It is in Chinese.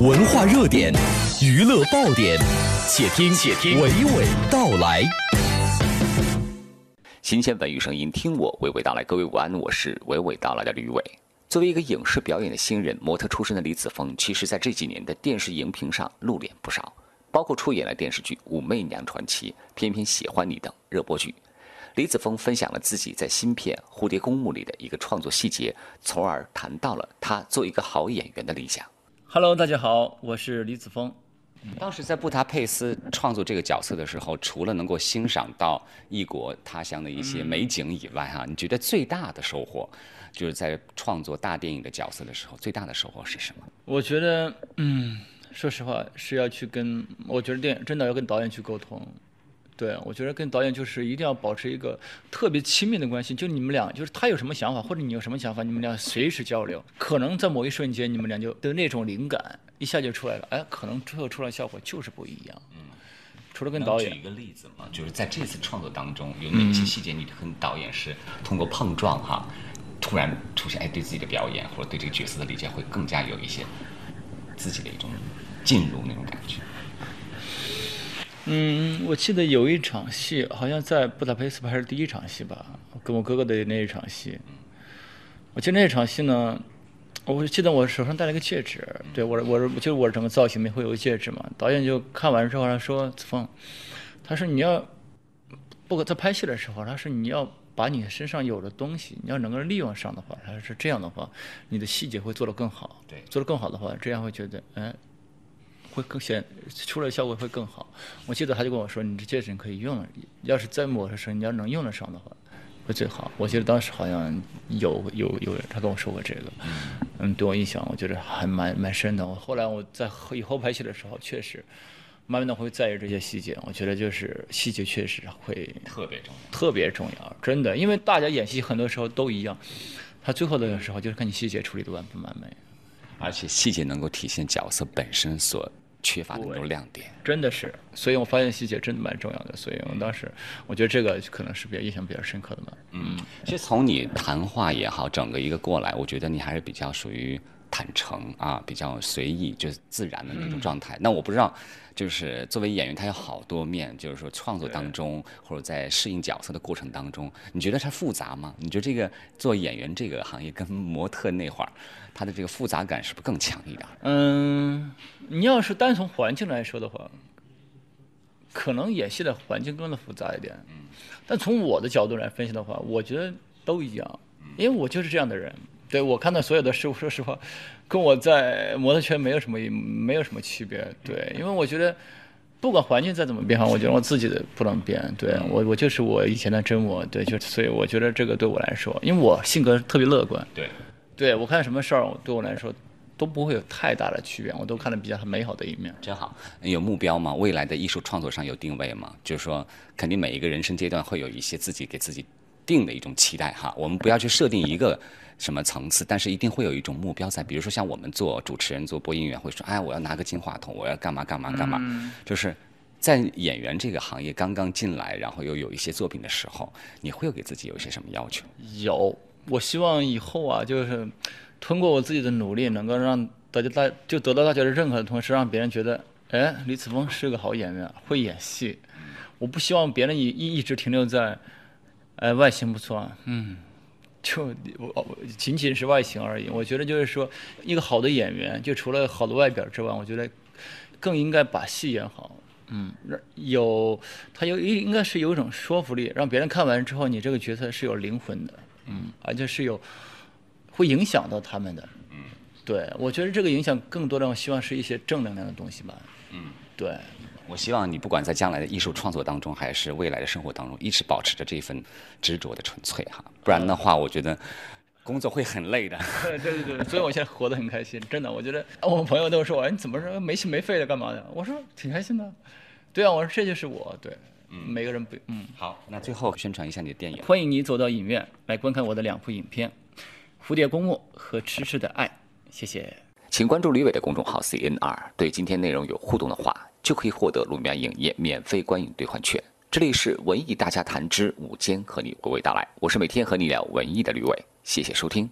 文化热点、娱乐爆点，且听且听娓娓道来。新鲜文娱声音，听我娓娓道来。各位午安，我是娓娓道来的吕伟。作为一个影视表演的新人，模特出身的李子峰，其实在这几年的电视荧屏上露脸不少，包括出演了电视剧《武媚娘传奇》《偏偏喜欢你》等热播剧。李子峰分享了自己在新片《蝴蝶公墓》里的一个创作细节，从而谈到了他做一个好演员的理想。Hello，大家好，我是李子峰。当时在布达佩斯创作这个角色的时候，除了能够欣赏到异国他乡的一些美景以外，哈，你觉得最大的收获，就是在创作大电影的角色的时候，最大的收获是什么？我觉得，嗯，说实话是要去跟，我觉得电影真的要跟导演去沟通。对，我觉得跟导演就是一定要保持一个特别亲密的关系，就你们俩，就是他有什么想法或者你有什么想法，你们俩随时交流。可能在某一瞬间，你们俩就的那种灵感一下就出来了，哎，可能最后出来效果就是不一样。嗯，除了跟导演举一，个例子嘛？就是在这次创作当中，有哪些细节你跟导演是通过碰撞哈，突然出现哎，对自己的表演或者对这个角色的理解会更加有一些自己的一种进入那种感觉。嗯，我记得有一场戏，好像在布达佩斯拍的第一场戏吧，跟我哥哥的那一场戏。我记得那场戏呢，我记得我手上戴了一个戒指，对我我就是我整个造型里面会有个戒指嘛。导演就看完之后他说：“子枫，他说你要不过在拍戏的时候，他说你要把你身上有的东西，你要能够利用上的话，他说是这样的话，你的细节会做得更好。对做得更好的话，这样会觉得哎。”会更显出来的效果会更好。我记得他就跟我说：“你这戒指你可以用了，要是在抹的时候你要能用得上的话，会最好。”我记得当时好像有有有人他跟我说过这个，嗯，对我印象我觉得还蛮蛮深的。我后来我在后以后拍戏的时候，确实慢慢的会在意这些细节。我觉得就是细节确实会特别重要。特别重要，真的，因为大家演戏很多时候都一样，他最后的时候就是看你细节处理的完不完美。而且细节能够体现角色本身所缺乏的那种亮点。真的是，所以我发现细节真的蛮重要的，所以我当时我觉得这个可能是比较印象比较深刻的嘛。嗯，其实从你谈话也好，整个一个过来，我觉得你还是比较属于坦诚啊，比较随意，就是自然的那种状态。那我不知道，就是作为演员，他有好多面，就是说创作当中或者在适应角色的过程当中，你觉得它复杂吗？你觉得这个做演员这个行业跟模特那会儿，他的这个复杂感是不是更强一点？嗯，你要是单从环境来说的话，可能演戏的环境更的复杂一点。但从我的角度来分析的话，我觉得都一样，因为我就是这样的人。对我看到所有的事物，说实话，跟我在模特圈没有什么没有什么区别。对，因为我觉得不管环境再怎么变化，我觉得我自己的不能变。对我，我就是我以前的真我。对，就所以我觉得这个对我来说，因为我性格特别乐观。对，对我看什么事儿，对我来说都不会有太大的区别，我都看得比较美好的一面。真好。有目标吗？未来的艺术创作上有定位吗？就是说，肯定每一个人生阶段会有一些自己给自己定的一种期待哈。我们不要去设定一个什么层次，但是一定会有一种目标在。比如说像我们做主持人、做播音员，会说，哎，我要拿个金话筒，我要干嘛干嘛干嘛。就是在演员这个行业刚刚进来，然后又有一些作品的时候，你会有给自己有一些什么要求？有，我希望以后啊，就是通过我自己的努力，能够让大家大就得到大家的认可的同时，让别人觉得，哎，李子峰是个好演员，会演戏。我不希望别人一一一直停留在，哎，外形不错，嗯，就我我仅仅是外形而已。我觉得就是说，一个好的演员，就除了好的外表之外，我觉得更应该把戏演好。嗯，让有他有应应该是有一种说服力，让别人看完之后，你这个角色是有灵魂的，嗯，而且是有会影响到他们的，嗯，对我觉得这个影响更多的，我希望是一些正能量的东西吧，嗯，对，我希望你不管在将来的艺术创作当中，还是未来的生活当中，一直保持着这份执着的纯粹哈，不然的话，我觉得工作会很累的。对 对对对，所以我现在活得很开心，真的，我觉得我朋友都说，哎，你怎么说没心没肺的干嘛的？我说挺开心的，对啊，我说这就是我，对，嗯每个人不，嗯，好，那最后宣传一下你的电影。欢迎你走到影院来观看我的两部影片《蝴蝶公墓》和《痴痴的爱》，谢谢。请关注吕伟的公众号 CNR，对今天内容有互动的话，就可以获得路苗影业免费观影兑换券。这里是文艺大家谈之午间，和你娓娓道来，我是每天和你聊文艺的吕伟，谢谢收听。